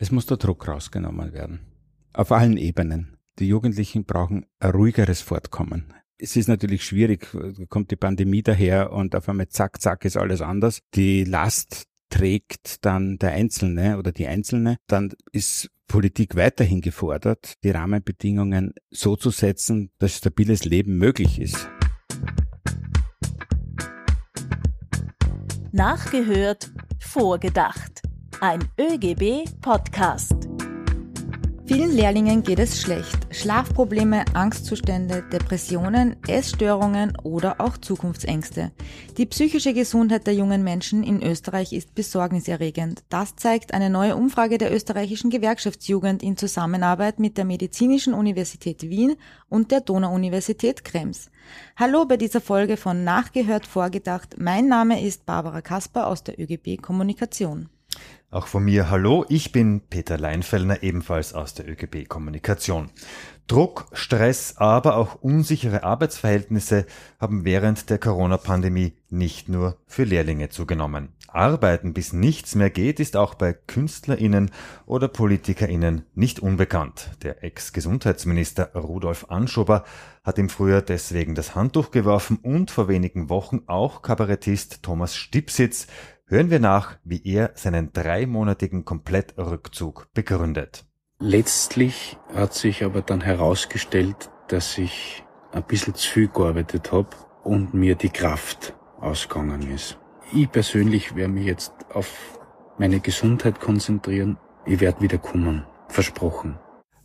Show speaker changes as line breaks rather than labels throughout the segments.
Es muss der Druck rausgenommen werden. Auf allen Ebenen. Die Jugendlichen brauchen ein ruhigeres Fortkommen. Es ist natürlich schwierig, kommt die Pandemie daher und auf einmal zack, zack ist alles anders. Die Last trägt dann der Einzelne oder die Einzelne, dann ist Politik weiterhin gefordert, die Rahmenbedingungen so zu setzen, dass stabiles Leben möglich ist.
Nachgehört, vorgedacht. Ein ÖGB-Podcast.
Vielen Lehrlingen geht es schlecht. Schlafprobleme, Angstzustände, Depressionen, Essstörungen oder auch Zukunftsängste. Die psychische Gesundheit der jungen Menschen in Österreich ist besorgniserregend. Das zeigt eine neue Umfrage der österreichischen Gewerkschaftsjugend in Zusammenarbeit mit der Medizinischen Universität Wien und der Donau-Universität Krems. Hallo bei dieser Folge von Nachgehört vorgedacht. Mein Name ist Barbara Kasper aus der ÖGB Kommunikation.
Auch von mir hallo, ich bin Peter Leinfellner, ebenfalls aus der ÖGB Kommunikation. Druck, Stress, aber auch unsichere Arbeitsverhältnisse haben während der Corona-Pandemie nicht nur für Lehrlinge zugenommen. Arbeiten bis nichts mehr geht, ist auch bei KünstlerInnen oder PolitikerInnen nicht unbekannt. Der Ex-Gesundheitsminister Rudolf Anschober hat im Frühjahr deswegen das Handtuch geworfen und vor wenigen Wochen auch Kabarettist Thomas Stipsitz Hören wir nach, wie er seinen dreimonatigen Komplettrückzug begründet.
Letztlich hat sich aber dann herausgestellt, dass ich ein bisschen zu viel gearbeitet habe und mir die Kraft ausgegangen ist. Ich persönlich werde mich jetzt auf meine Gesundheit konzentrieren. Ich werde wieder kommen. Versprochen.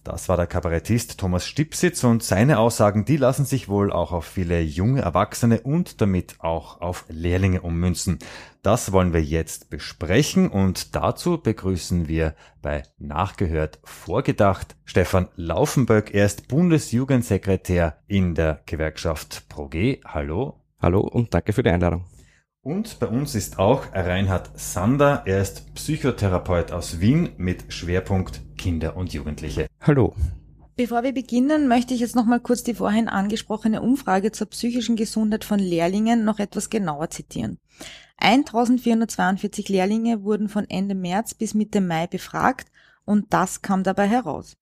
Das war der Kabarettist Thomas Stipsitz und seine Aussagen, die lassen sich wohl auch auf viele junge Erwachsene und damit auch auf Lehrlinge ummünzen. Das wollen wir jetzt besprechen und dazu begrüßen wir bei Nachgehört vorgedacht Stefan Laufenböck. Er ist Bundesjugendsekretär in der Gewerkschaft ProG. Hallo.
Hallo und danke für die Einladung.
Und bei uns ist auch Reinhard Sander. Er ist Psychotherapeut aus Wien mit Schwerpunkt Kinder und Jugendliche.
Hallo.
Bevor wir beginnen, möchte ich jetzt noch mal kurz die vorhin angesprochene Umfrage zur psychischen Gesundheit von Lehrlingen noch etwas genauer zitieren. 1442 Lehrlinge wurden von Ende März bis Mitte Mai befragt und das kam dabei heraus.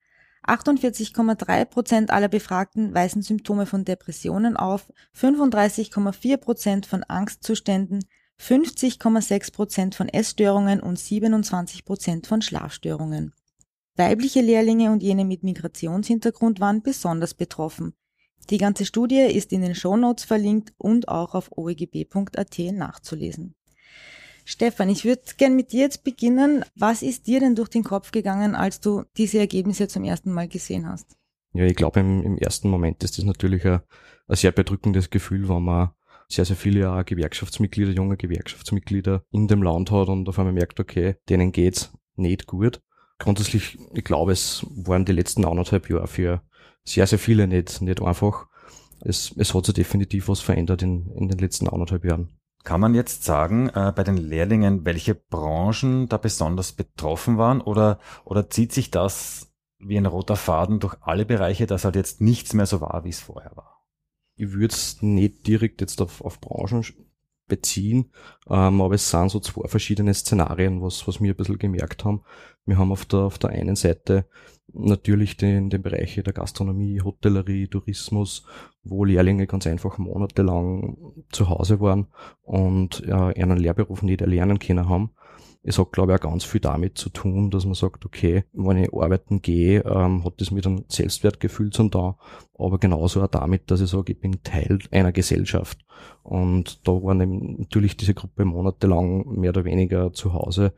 48,3 Prozent aller Befragten weisen Symptome von Depressionen auf, 35,4 Prozent von Angstzuständen, 50,6 Prozent von Essstörungen und 27 Prozent von Schlafstörungen. Weibliche Lehrlinge und jene mit Migrationshintergrund waren besonders betroffen. Die ganze Studie ist in den Shownotes verlinkt und auch auf oegb.at nachzulesen. Stefan, ich würde gern mit dir jetzt beginnen. Was ist dir denn durch den Kopf gegangen, als du diese Ergebnisse zum ersten Mal gesehen hast?
Ja, ich glaube, im, im, ersten Moment ist das natürlich ein, ein sehr bedrückendes Gefühl, wenn man sehr, sehr viele auch Gewerkschaftsmitglieder, junge Gewerkschaftsmitglieder in dem Land hat und auf einmal merkt, okay, denen geht's nicht gut. Grundsätzlich, ich glaube, es waren die letzten anderthalb Jahre für sehr, sehr viele nicht, nicht einfach. Es, es hat sich definitiv was verändert in, in den letzten anderthalb Jahren.
Kann man jetzt sagen, äh, bei den Lehrlingen, welche Branchen da besonders betroffen waren oder, oder zieht sich das wie ein roter Faden durch alle Bereiche, dass halt jetzt nichts mehr so war, wie es vorher war?
Ich würde es nicht direkt jetzt auf, auf Branchen beziehen, ähm, aber es sind so zwei verschiedene Szenarien, was, was wir ein bisschen gemerkt haben. Wir haben auf der, auf der einen Seite natürlich den, den Bereiche der Gastronomie, Hotellerie, Tourismus, wo Lehrlinge ganz einfach monatelang zu Hause waren und äh, einen Lehrberuf nicht erlernen können haben. Es hat, glaube ich, auch ganz viel damit zu tun, dass man sagt, okay, wenn ich arbeiten gehe, ähm, hat das mit einem Selbstwertgefühl zum da, aber genauso auch damit, dass ich sage, ich bin Teil einer Gesellschaft. Und da waren natürlich diese Gruppe monatelang mehr oder weniger zu Hause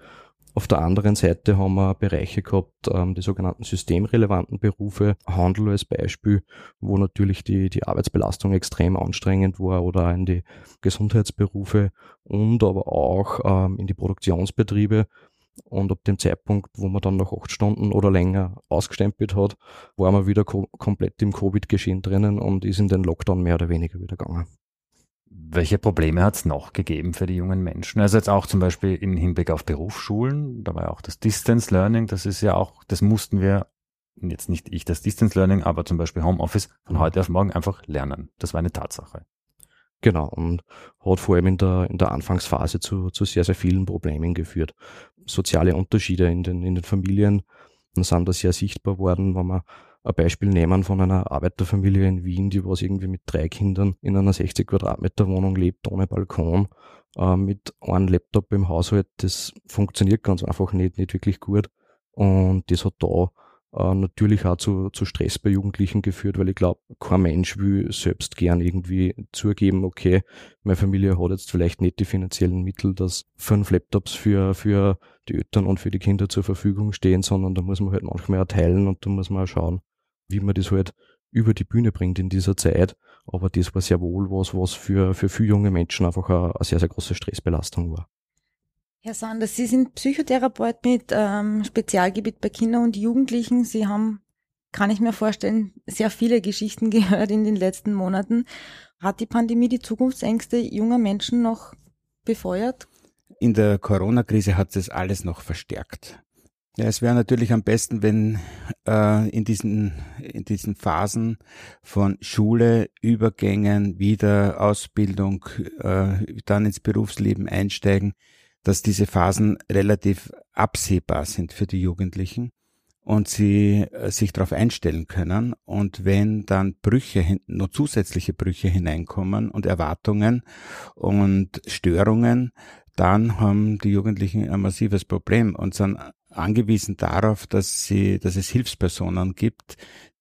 auf der anderen Seite haben wir Bereiche gehabt, ähm, die sogenannten systemrelevanten Berufe, Handel als Beispiel, wo natürlich die, die Arbeitsbelastung extrem anstrengend war oder in die Gesundheitsberufe und aber auch ähm, in die Produktionsbetriebe. Und ab dem Zeitpunkt, wo man dann noch acht Stunden oder länger ausgestempelt hat, war man wieder ko komplett im Covid-Geschehen drinnen und ist in den Lockdown mehr oder weniger wieder gegangen.
Welche Probleme hat es noch gegeben für die jungen Menschen? Also jetzt auch zum Beispiel im Hinblick auf Berufsschulen, da war ja auch das Distance Learning, das ist ja auch, das mussten wir, jetzt nicht ich das Distance Learning, aber zum Beispiel Homeoffice von heute auf morgen einfach lernen. Das war eine Tatsache.
Genau, und hat vor allem in der, in der Anfangsphase zu, zu sehr, sehr vielen Problemen geführt. Soziale Unterschiede in den, in den Familien sind da sehr sichtbar worden, wenn man ein Beispiel nehmen von einer Arbeiterfamilie in Wien, die was irgendwie mit drei Kindern in einer 60 Quadratmeter Wohnung lebt, ohne Balkon, äh, mit einem Laptop im Haushalt. Das funktioniert ganz einfach nicht, nicht wirklich gut. Und das hat da äh, natürlich auch zu, zu Stress bei Jugendlichen geführt, weil ich glaube, kein Mensch will selbst gern irgendwie zugeben, okay, meine Familie hat jetzt vielleicht nicht die finanziellen Mittel, dass fünf Laptops für, für die Eltern und für die Kinder zur Verfügung stehen, sondern da muss man halt manchmal auch teilen und da muss man auch schauen, wie man das halt über die Bühne bringt in dieser Zeit. Aber das war sehr wohl was, was für, für viele junge Menschen einfach eine, eine sehr, sehr große Stressbelastung war.
Herr Sanders, Sie sind Psychotherapeut mit ähm, Spezialgebiet bei Kindern und Jugendlichen. Sie haben, kann ich mir vorstellen, sehr viele Geschichten gehört in den letzten Monaten. Hat die Pandemie die Zukunftsängste junger Menschen noch befeuert?
In der Corona-Krise hat es alles noch verstärkt. Ja, es wäre natürlich am besten, wenn äh, in diesen in diesen Phasen von Schule, Übergängen, wieder Ausbildung, äh, dann ins Berufsleben einsteigen, dass diese Phasen relativ absehbar sind für die Jugendlichen und sie äh, sich darauf einstellen können. Und wenn dann Brüche, noch zusätzliche Brüche hineinkommen und Erwartungen und Störungen, dann haben die Jugendlichen ein massives Problem und sind angewiesen darauf, dass sie, dass es Hilfspersonen gibt,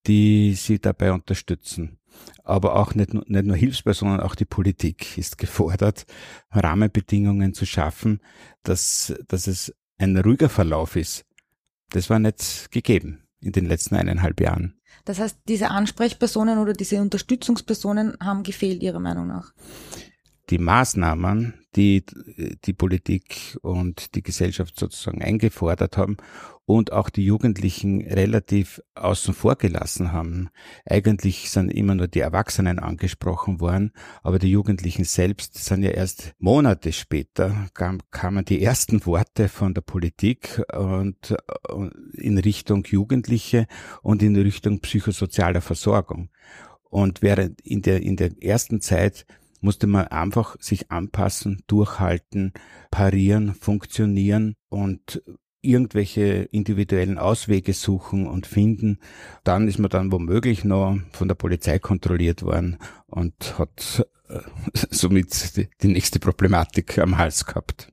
die sie dabei unterstützen aber auch nicht, nicht nur Hilfspersonen, auch die Politik ist gefordert, Rahmenbedingungen zu schaffen, dass, dass es ein ruhiger Verlauf ist. Das war nicht gegeben in den letzten eineinhalb Jahren.
Das heißt, diese Ansprechpersonen oder diese Unterstützungspersonen haben gefehlt, Ihrer Meinung nach?
Die Maßnahmen, die die Politik und die Gesellschaft sozusagen eingefordert haben, und auch die Jugendlichen relativ außen vor gelassen haben. Eigentlich sind immer nur die Erwachsenen angesprochen worden, aber die Jugendlichen selbst sind ja erst Monate später kam, kamen die ersten Worte von der Politik und in Richtung Jugendliche und in Richtung psychosozialer Versorgung. Und während in der, in der ersten Zeit musste man einfach sich anpassen, durchhalten, parieren, funktionieren und irgendwelche individuellen Auswege suchen und finden. Dann ist man dann womöglich noch von der Polizei kontrolliert worden und hat äh, somit die, die nächste Problematik am Hals gehabt.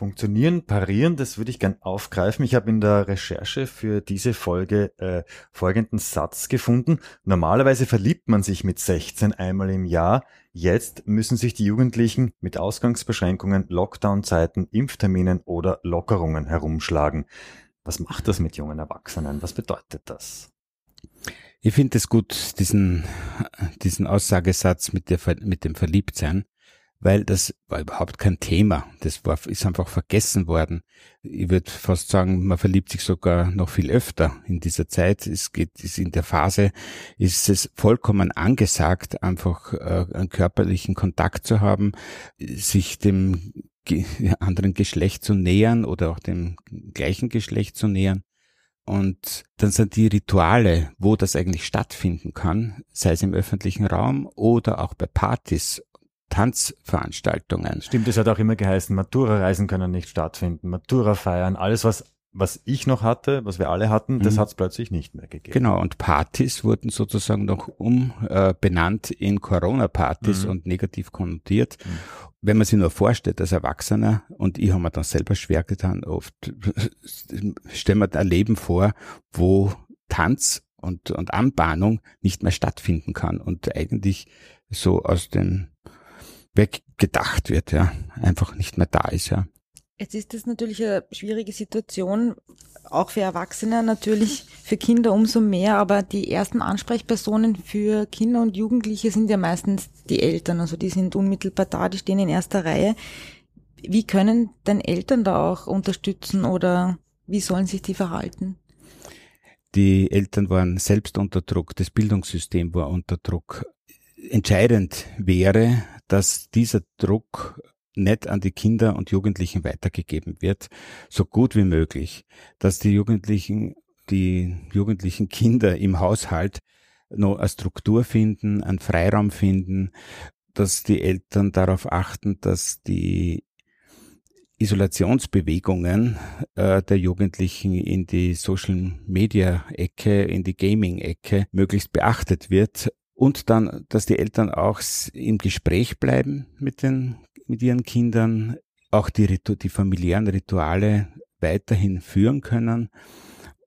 Funktionieren, parieren, das würde ich gern aufgreifen. Ich habe in der Recherche für diese Folge äh, folgenden Satz gefunden. Normalerweise verliebt man sich mit 16 einmal im Jahr. Jetzt müssen sich die Jugendlichen mit Ausgangsbeschränkungen, Lockdown-Zeiten, Impfterminen oder Lockerungen herumschlagen. Was macht das mit jungen Erwachsenen? Was bedeutet das?
Ich finde es gut, diesen, diesen Aussagesatz mit, der, mit dem Verliebtsein, weil das war überhaupt kein Thema. Das war, ist einfach vergessen worden. Ich würde fast sagen, man verliebt sich sogar noch viel öfter in dieser Zeit. Es geht, ist in der Phase, ist es vollkommen angesagt, einfach äh, einen körperlichen Kontakt zu haben, sich dem anderen Geschlecht zu nähern oder auch dem gleichen Geschlecht zu nähern. Und dann sind die Rituale, wo das eigentlich stattfinden kann, sei es im öffentlichen Raum oder auch bei Partys Tanzveranstaltungen.
Stimmt, es hat auch immer geheißen, Matura-Reisen können nicht stattfinden, Matura feiern, alles was was ich noch hatte, was wir alle hatten, mhm. das hat es plötzlich nicht mehr gegeben.
Genau, und Partys wurden sozusagen noch umbenannt äh, in Corona-Partys mhm. und negativ konnotiert. Mhm. Wenn man sich nur vorstellt, als Erwachsener, und ich habe mir dann selber schwer getan, oft stellen wir ein Leben vor, wo Tanz und, und Anbahnung nicht mehr stattfinden kann und eigentlich so aus dem weggedacht wird, ja, einfach nicht mehr da ist, ja.
Jetzt ist das natürlich eine schwierige Situation, auch für Erwachsene natürlich, für Kinder umso mehr, aber die ersten Ansprechpersonen für Kinder und Jugendliche sind ja meistens die Eltern, also die sind unmittelbar da, die stehen in erster Reihe. Wie können denn Eltern da auch unterstützen oder wie sollen sich die verhalten?
Die Eltern waren selbst unter Druck, das Bildungssystem war unter Druck. Entscheidend wäre, dass dieser Druck nicht an die Kinder und Jugendlichen weitergegeben wird, so gut wie möglich, dass die Jugendlichen, die jugendlichen Kinder im Haushalt noch eine Struktur finden, einen Freiraum finden, dass die Eltern darauf achten, dass die Isolationsbewegungen äh, der Jugendlichen in die Social Media Ecke, in die Gaming Ecke möglichst beachtet wird und dann, dass die Eltern auch im Gespräch bleiben mit den mit ihren Kindern, auch die, die familiären Rituale weiterhin führen können,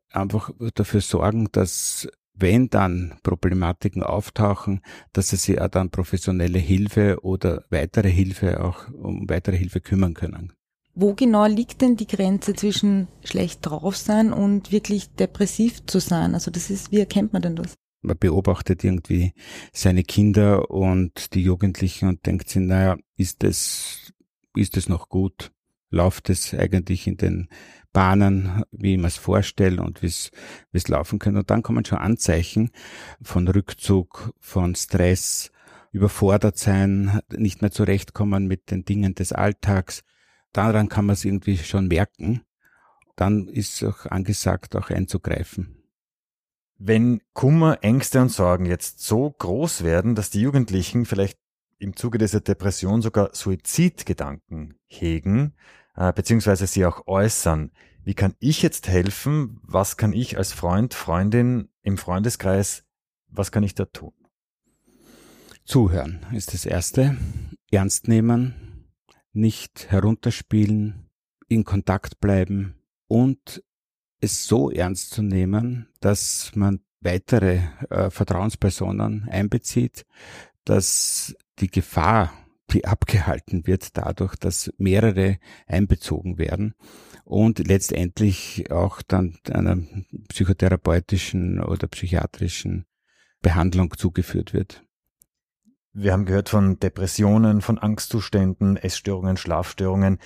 einfach dafür sorgen, dass wenn dann Problematiken auftauchen, dass sie sich auch dann professionelle Hilfe oder weitere Hilfe auch um weitere Hilfe kümmern können.
Wo genau liegt denn die Grenze zwischen schlecht drauf sein und wirklich depressiv zu sein? Also das ist, wie erkennt man denn das?
Man beobachtet irgendwie seine Kinder und die Jugendlichen und denkt sich, naja, ist es, ist es noch gut? Läuft es eigentlich in den Bahnen, wie man es vorstellt und wie es laufen kann. Und dann kommen schon Anzeichen von Rückzug, von Stress, überfordert sein, nicht mehr zurechtkommen mit den Dingen des Alltags. Daran kann man es irgendwie schon merken. Dann ist auch angesagt, auch einzugreifen.
Wenn Kummer, Ängste und Sorgen jetzt so groß werden, dass die Jugendlichen vielleicht im Zuge dieser Depression sogar Suizidgedanken hegen, äh, beziehungsweise sie auch äußern, wie kann ich jetzt helfen? Was kann ich als Freund, Freundin im Freundeskreis, was kann ich da tun?
Zuhören ist das Erste. Ernst nehmen, nicht herunterspielen, in Kontakt bleiben und es so ernst zu nehmen, dass man weitere äh, Vertrauenspersonen einbezieht, dass die Gefahr, die abgehalten wird dadurch, dass mehrere einbezogen werden und letztendlich auch dann einer psychotherapeutischen oder psychiatrischen Behandlung zugeführt wird.
Wir haben gehört von Depressionen, von Angstzuständen, Essstörungen, Schlafstörungen.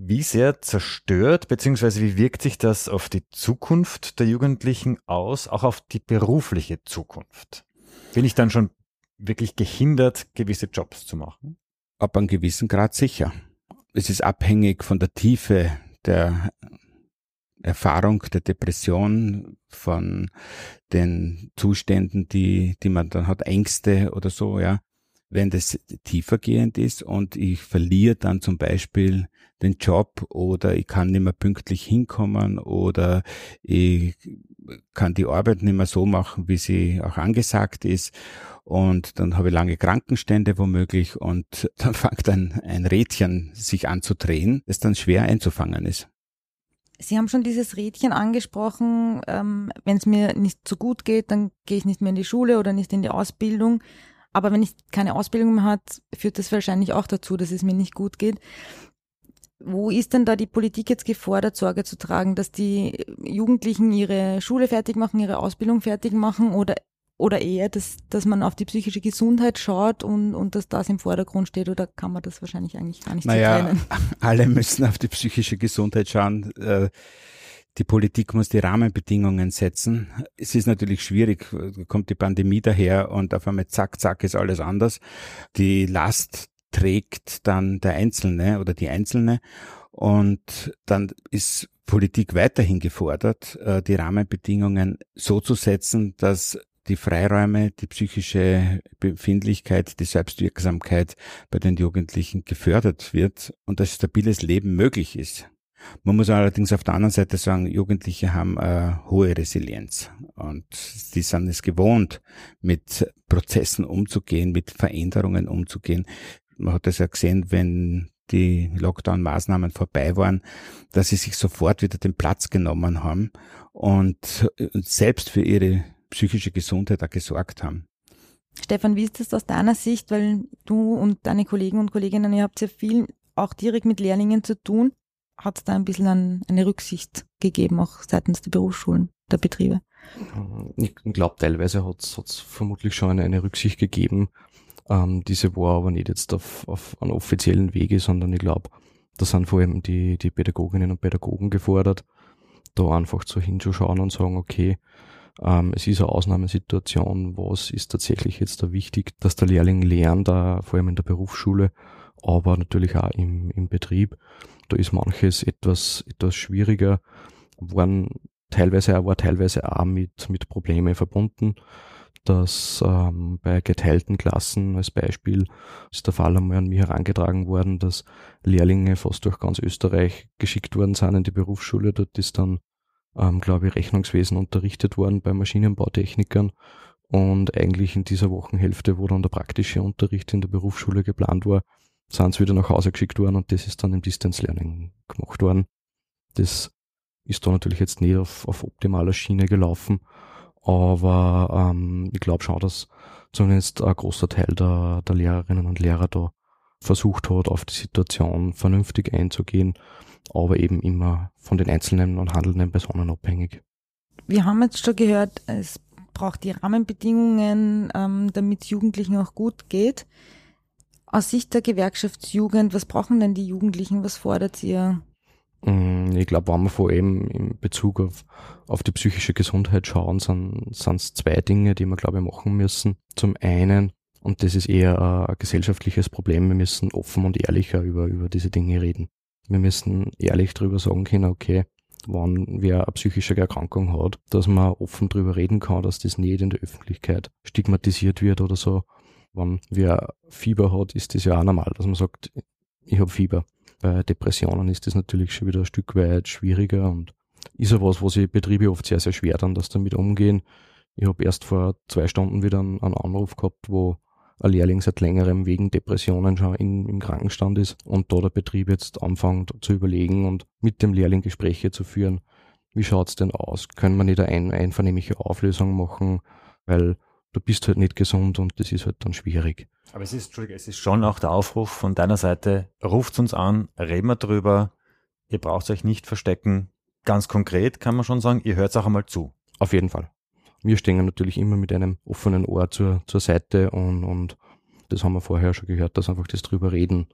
Wie sehr zerstört bzw. wie wirkt sich das auf die Zukunft der Jugendlichen aus, auch auf die berufliche Zukunft? Bin ich dann schon wirklich gehindert, gewisse Jobs zu machen?
Ab einem gewissen Grad sicher. Es ist abhängig von der Tiefe der Erfahrung der Depression, von den Zuständen, die, die man dann hat, Ängste oder so, ja wenn das tiefergehend ist und ich verliere dann zum Beispiel den Job oder ich kann nicht mehr pünktlich hinkommen oder ich kann die Arbeit nicht mehr so machen, wie sie auch angesagt ist und dann habe ich lange Krankenstände womöglich und dann fängt ein, ein Rädchen sich an zu drehen, das dann schwer einzufangen ist.
Sie haben schon dieses Rädchen angesprochen, ähm, wenn es mir nicht so gut geht, dann gehe ich nicht mehr in die Schule oder nicht in die Ausbildung. Aber wenn ich keine Ausbildung mehr habe, führt das wahrscheinlich auch dazu, dass es mir nicht gut geht. Wo ist denn da die Politik jetzt gefordert, Sorge zu tragen, dass die Jugendlichen ihre Schule fertig machen, ihre Ausbildung fertig machen oder, oder eher, dass, dass man auf die psychische Gesundheit schaut und, und dass das im Vordergrund steht oder kann man das wahrscheinlich eigentlich gar nicht
naja,
so trennen?
Alle müssen auf die psychische Gesundheit schauen. Äh, die Politik muss die Rahmenbedingungen setzen. Es ist natürlich schwierig, kommt die Pandemie daher und auf einmal zack, zack ist alles anders. Die Last trägt dann der Einzelne oder die Einzelne und dann ist Politik weiterhin gefordert, äh, die Rahmenbedingungen so zu setzen, dass die Freiräume, die psychische Befindlichkeit, die Selbstwirksamkeit bei den Jugendlichen gefördert wird und dass stabiles Leben möglich ist. Man muss allerdings auf der anderen Seite sagen, Jugendliche haben eine hohe Resilienz und die sind es gewohnt, mit Prozessen umzugehen, mit Veränderungen umzugehen. Man hat das ja gesehen, wenn die Lockdown-Maßnahmen vorbei waren, dass sie sich sofort wieder den Platz genommen haben und selbst für ihre psychische Gesundheit auch gesorgt haben.
Stefan, wie ist das aus deiner Sicht? Weil du und deine Kollegen und Kolleginnen, ihr habt ja viel auch direkt mit Lehrlingen zu tun hat es da ein bisschen an, eine Rücksicht gegeben, auch seitens der Berufsschulen, der Betriebe?
Ich glaube, teilweise hat es vermutlich schon eine, eine, Rücksicht gegeben. Ähm, diese war aber nicht jetzt auf, auf einem offiziellen Wege, sondern ich glaube, da sind vor allem die, die Pädagoginnen und Pädagogen gefordert, da einfach so hinzuschauen und sagen, okay, ähm, es ist eine Ausnahmesituation, was ist tatsächlich jetzt da wichtig, dass der Lehrling lernt, da, vor allem in der Berufsschule, aber natürlich auch im, im Betrieb. Da ist manches etwas, etwas schwieriger, waren teilweise, war teilweise auch mit, mit Problemen verbunden. Dass ähm, bei geteilten Klassen als Beispiel ist der Fall einmal an mich herangetragen worden, dass Lehrlinge fast durch ganz Österreich geschickt worden sind in die Berufsschule. Dort ist dann, ähm, glaube ich, Rechnungswesen unterrichtet worden bei Maschinenbautechnikern. Und eigentlich in dieser Wochenhälfte, wo dann der praktische Unterricht in der Berufsschule geplant war, sind sie wieder nach Hause geschickt worden und das ist dann im Distance Learning gemacht worden. Das ist da natürlich jetzt nicht auf, auf optimaler Schiene gelaufen, aber ähm, ich glaube schon, dass zumindest ein großer Teil der, der Lehrerinnen und Lehrer da versucht hat, auf die Situation vernünftig einzugehen, aber eben immer von den einzelnen und handelnden Personen abhängig.
Wir haben jetzt schon gehört, es braucht die Rahmenbedingungen, ähm, damit Jugendlichen auch gut geht. Aus Sicht der Gewerkschaftsjugend, was brauchen denn die Jugendlichen? Was fordert ihr?
Mm, ich glaube, wenn wir vor allem in Bezug auf, auf die psychische Gesundheit schauen, sind es zwei Dinge, die wir, glaube ich, machen müssen. Zum einen, und das ist eher ein gesellschaftliches Problem, wir müssen offen und ehrlicher über, über diese Dinge reden. Wir müssen ehrlich darüber sagen können, okay, wenn wer eine psychische Erkrankung hat, dass man offen darüber reden kann, dass das nicht in der Öffentlichkeit stigmatisiert wird oder so. Wenn wer Fieber hat, ist das ja auch normal, dass man sagt, ich habe Fieber. Bei Depressionen ist das natürlich schon wieder ein Stück weit schwieriger und ist ja was, wo sich Betriebe oft sehr, sehr schwer dann das damit umgehen. Ich habe erst vor zwei Stunden wieder einen, einen Anruf gehabt, wo ein Lehrling seit längerem wegen Depressionen schon in, im Krankenstand ist und da der Betrieb jetzt anfängt zu überlegen und mit dem Lehrling Gespräche zu führen. Wie schaut's denn aus? Können wir nicht eine einvernehmliche Auflösung machen? Weil du bist halt nicht gesund und das ist halt dann schwierig.
Aber es ist, es ist schon auch der Aufruf von deiner Seite, ruft uns an, reden wir drüber, ihr braucht euch nicht verstecken. Ganz konkret kann man schon sagen, ihr hört auch einmal zu.
Auf jeden Fall. Wir stehen natürlich immer mit einem offenen Ohr zur, zur Seite und, und das haben wir vorher schon gehört, dass einfach das drüber reden,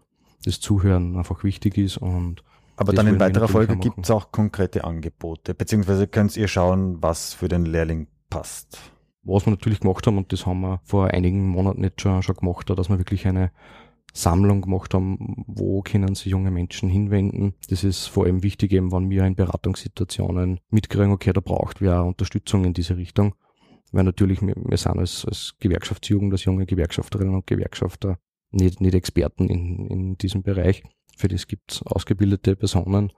das Zuhören einfach wichtig ist und
aber dann in weiterer Folge gibt es auch konkrete Angebote, beziehungsweise könnt ihr schauen, was für den Lehrling passt
was wir natürlich gemacht haben, und das haben wir vor einigen Monaten jetzt schon, schon gemacht, dass wir wirklich eine Sammlung gemacht haben, wo können sich junge Menschen hinwenden. Das ist vor allem wichtig, eben, wenn wir in Beratungssituationen mitkriegen, okay, da braucht wir Unterstützung in diese Richtung. Weil natürlich, wir, wir sind als, als Gewerkschaftsjugend, als junge Gewerkschafterinnen und Gewerkschafter nicht, nicht Experten in, in diesem Bereich. Für das gibt es ausgebildete Personen.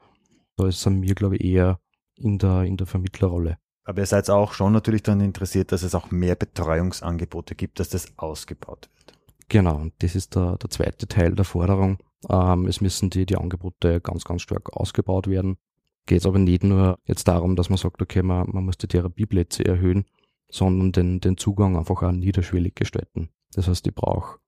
Da sind wir, glaube ich, eher in der, in der Vermittlerrolle.
Aber ihr seid auch schon natürlich daran interessiert, dass es auch mehr Betreuungsangebote gibt, dass das ausgebaut wird.
Genau, und das ist der, der zweite Teil der Forderung. Ähm, es müssen die, die Angebote ganz, ganz stark ausgebaut werden. Geht es aber nicht nur jetzt darum, dass man sagt, okay, man, man muss die Therapieplätze erhöhen, sondern den, den Zugang einfach auch niederschwellig gestalten. Das heißt, ich brauche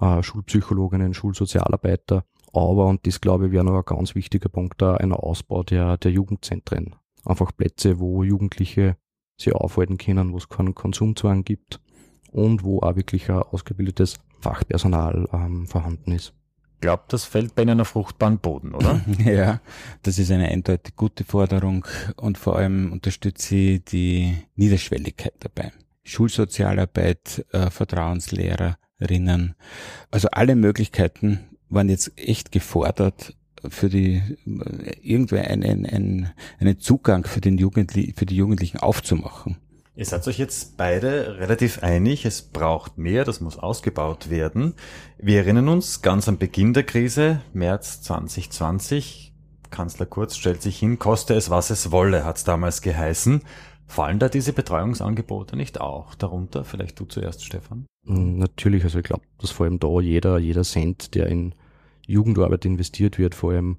äh, Schulpsychologinnen, Schulsozialarbeiter, aber, und das glaube ich wäre noch ein ganz wichtiger Punkt, ein Ausbau der, der Jugendzentren einfach Plätze, wo Jugendliche sich aufhalten können, wo es keinen Konsumzwang gibt und wo auch wirklich ein ausgebildetes Fachpersonal ähm, vorhanden ist.
Ich glaube, das fällt bei Ihnen auf fruchtbaren Boden, oder?
ja, das ist eine eindeutig gute Forderung und vor allem unterstütze ich die Niederschwelligkeit dabei. Schulsozialarbeit, äh, Vertrauenslehrerinnen, also alle Möglichkeiten waren jetzt echt gefordert, für die irgendwie einen, einen, einen Zugang für den Jugendli für die Jugendlichen aufzumachen.
Ihr seid euch jetzt beide relativ einig, es braucht mehr, das muss ausgebaut werden. Wir erinnern uns ganz am Beginn der Krise, März 2020, Kanzler Kurz stellt sich hin, koste es was es wolle, hat es damals geheißen. Fallen da diese Betreuungsangebote nicht auch darunter? Vielleicht du zuerst, Stefan.
Natürlich, also ich glaube, dass vor allem da jeder, jeder Cent, der in Jugendarbeit investiert wird, vor allem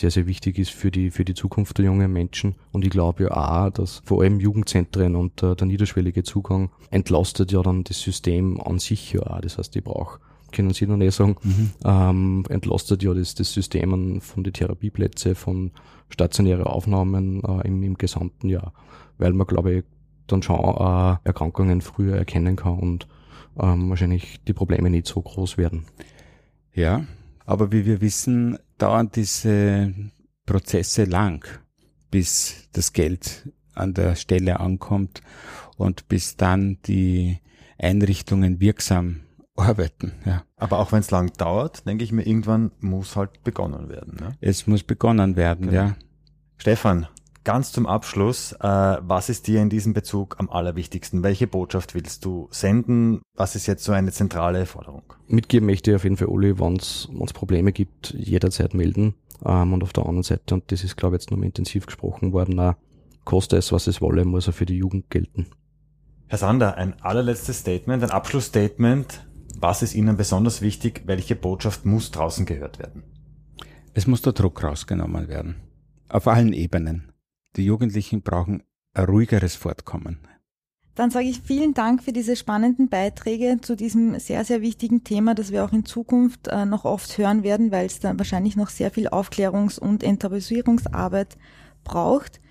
sehr, sehr wichtig ist für die, für die Zukunft der jungen Menschen. Und ich glaube ja auch, dass vor allem Jugendzentren und äh, der niederschwellige Zugang entlastet ja dann das System an sich ja auch. Das heißt, ich brauche können Sie noch nicht sagen, mhm. ähm, entlastet ja das, das System von den Therapieplätzen, von stationären Aufnahmen äh, im, im gesamten Jahr, weil man, glaube ich, dann schon äh, Erkrankungen früher erkennen kann und ähm, wahrscheinlich die Probleme nicht so groß werden.
Ja, aber wie wir wissen, dauern diese Prozesse lang, bis das Geld an der Stelle ankommt und bis dann die Einrichtungen wirksam arbeiten. Ja.
Aber auch wenn es lang dauert, denke ich mir, irgendwann muss halt begonnen werden. Ne?
Es muss begonnen werden, genau. ja.
Stefan, ganz zum Abschluss, äh, was ist dir in diesem Bezug am allerwichtigsten? Welche Botschaft willst du senden? Was ist jetzt so eine zentrale Forderung?
Mitgeben möchte ich auf jeden Fall alle, wenn es Probleme gibt, jederzeit melden. Ähm, und auf der anderen Seite, und das ist glaube ich jetzt nochmal intensiv gesprochen worden, auch, koste es, was es wolle, muss er für die Jugend gelten.
Herr Sander, ein allerletztes Statement, ein Abschlussstatement. Was ist Ihnen besonders wichtig? Welche Botschaft muss draußen gehört werden?
Es muss der Druck rausgenommen werden. Auf allen Ebenen. Die Jugendlichen brauchen ein ruhigeres Fortkommen.
Dann sage ich vielen Dank für diese spannenden Beiträge zu diesem sehr, sehr wichtigen Thema, das wir auch in Zukunft äh, noch oft hören werden, weil es da wahrscheinlich noch sehr viel Aufklärungs- und Enttabuisierungsarbeit braucht.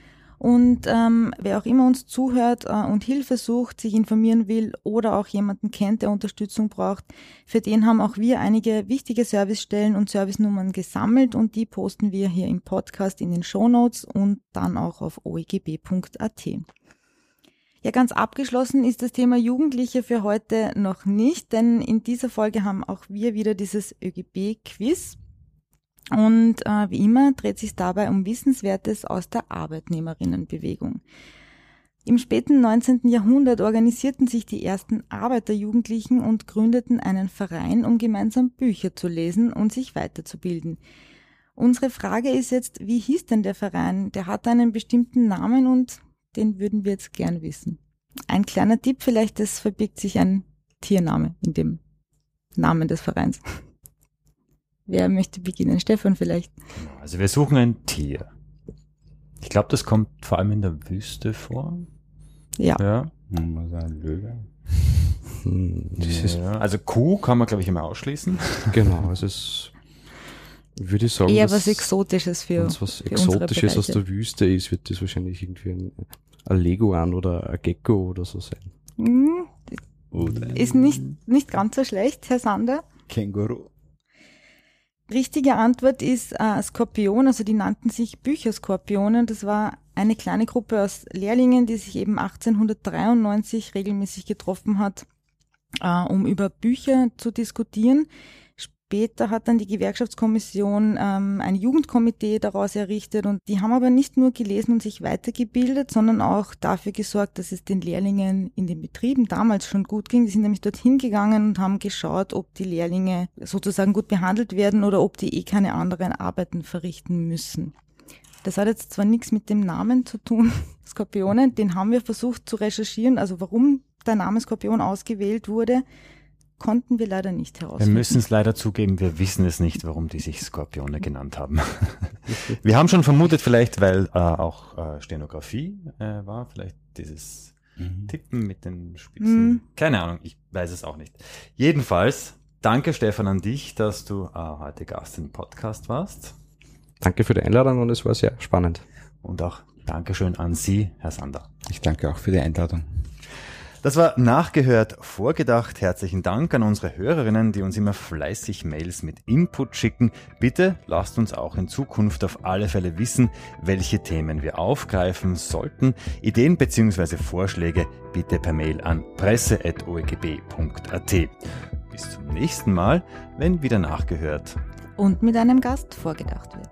Und ähm, wer auch immer uns zuhört äh, und Hilfe sucht, sich informieren will oder auch jemanden kennt, der Unterstützung braucht, für den haben auch wir einige wichtige Servicestellen und Servicenummern gesammelt und die posten wir hier im Podcast in den Show Notes und dann auch auf oegb.at. Ja, ganz abgeschlossen ist das Thema Jugendliche für heute noch nicht, denn in dieser Folge haben auch wir wieder dieses ÖGB-Quiz. Und äh, wie immer dreht sich dabei um Wissenswertes aus der Arbeitnehmerinnenbewegung. Im späten 19. Jahrhundert organisierten sich die ersten Arbeiterjugendlichen und gründeten einen Verein, um gemeinsam Bücher zu lesen und sich weiterzubilden. Unsere Frage ist jetzt, wie hieß denn der Verein? Der hat einen bestimmten Namen und den würden wir jetzt gern wissen. Ein kleiner Tipp vielleicht, es verbirgt sich ein Tiername in dem Namen des Vereins. Wer möchte beginnen? Stefan vielleicht.
Also wir suchen ein Tier. Ich glaube, das kommt vor allem in der Wüste vor.
Ja.
Ja.
Also ein Löwe.
Hm,
ja. Also Kuh kann man, glaube ich, immer ausschließen.
genau, es ist, würde ich sagen,
Eher was Exotisches für,
Wenn's was
für
Exotisches aus der Wüste ist, wird das wahrscheinlich irgendwie ein, ein Leguan oder ein Gecko oder so sein.
Hm,
Oder
Ist nicht, nicht ganz so schlecht, Herr Sander.
Känguru.
Richtige Antwort ist äh, Skorpion, also die nannten sich Bücherskorpione. Das war eine kleine Gruppe aus Lehrlingen, die sich eben 1893 regelmäßig getroffen hat, äh, um über Bücher zu diskutieren. Später hat dann die Gewerkschaftskommission ähm, ein Jugendkomitee daraus errichtet und die haben aber nicht nur gelesen und sich weitergebildet, sondern auch dafür gesorgt, dass es den Lehrlingen in den Betrieben damals schon gut ging. Die sind nämlich dorthin gegangen und haben geschaut, ob die Lehrlinge sozusagen gut behandelt werden oder ob die eh keine anderen Arbeiten verrichten müssen. Das hat jetzt zwar nichts mit dem Namen zu tun, Skorpionen, den haben wir versucht zu recherchieren, also warum der Name Skorpion ausgewählt wurde, konnten wir leider nicht
Wir
herausfinden.
müssen es leider zugeben, wir wissen es nicht, warum die sich Skorpione genannt haben. wir haben schon vermutet, vielleicht weil äh, auch äh, Stenografie äh, war, vielleicht dieses
Mhm.
Tippen mit den Spitzen.
Mhm.
Keine Ahnung, ich weiß es auch nicht. Jedenfalls, danke Stefan an dich, dass du äh, heute Gast im Podcast warst.
Danke für die Einladung und es war sehr spannend.
Und auch Dankeschön an Sie, Herr Sander.
Ich danke auch für die Einladung.
Das war nachgehört, vorgedacht. Herzlichen Dank an unsere Hörerinnen, die uns immer fleißig Mails mit Input schicken. Bitte lasst uns auch in Zukunft auf alle Fälle wissen, welche Themen wir aufgreifen sollten. Ideen bzw. Vorschläge bitte per Mail an presse.oegb.at. Bis zum nächsten Mal, wenn wieder nachgehört.
Und mit einem Gast vorgedacht wird.